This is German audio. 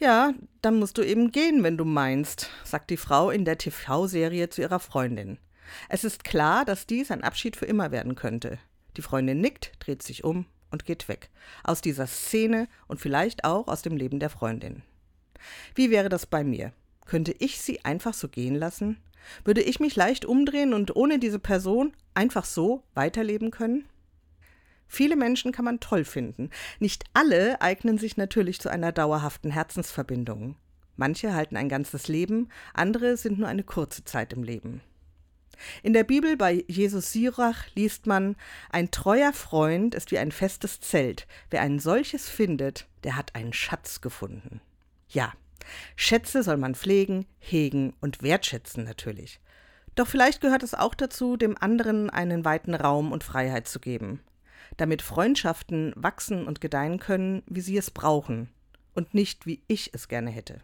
Ja, dann musst du eben gehen, wenn du meinst, sagt die Frau in der TV-Serie zu ihrer Freundin. Es ist klar, dass dies ein Abschied für immer werden könnte. Die Freundin nickt, dreht sich um und geht weg. Aus dieser Szene und vielleicht auch aus dem Leben der Freundin. Wie wäre das bei mir? Könnte ich sie einfach so gehen lassen? Würde ich mich leicht umdrehen und ohne diese Person einfach so weiterleben können? Viele Menschen kann man toll finden. Nicht alle eignen sich natürlich zu einer dauerhaften Herzensverbindung. Manche halten ein ganzes Leben, andere sind nur eine kurze Zeit im Leben. In der Bibel bei Jesus Sirach liest man, ein treuer Freund ist wie ein festes Zelt. Wer ein solches findet, der hat einen Schatz gefunden. Ja, Schätze soll man pflegen, hegen und wertschätzen natürlich. Doch vielleicht gehört es auch dazu, dem anderen einen weiten Raum und Freiheit zu geben, damit Freundschaften wachsen und gedeihen können, wie sie es brauchen und nicht wie ich es gerne hätte.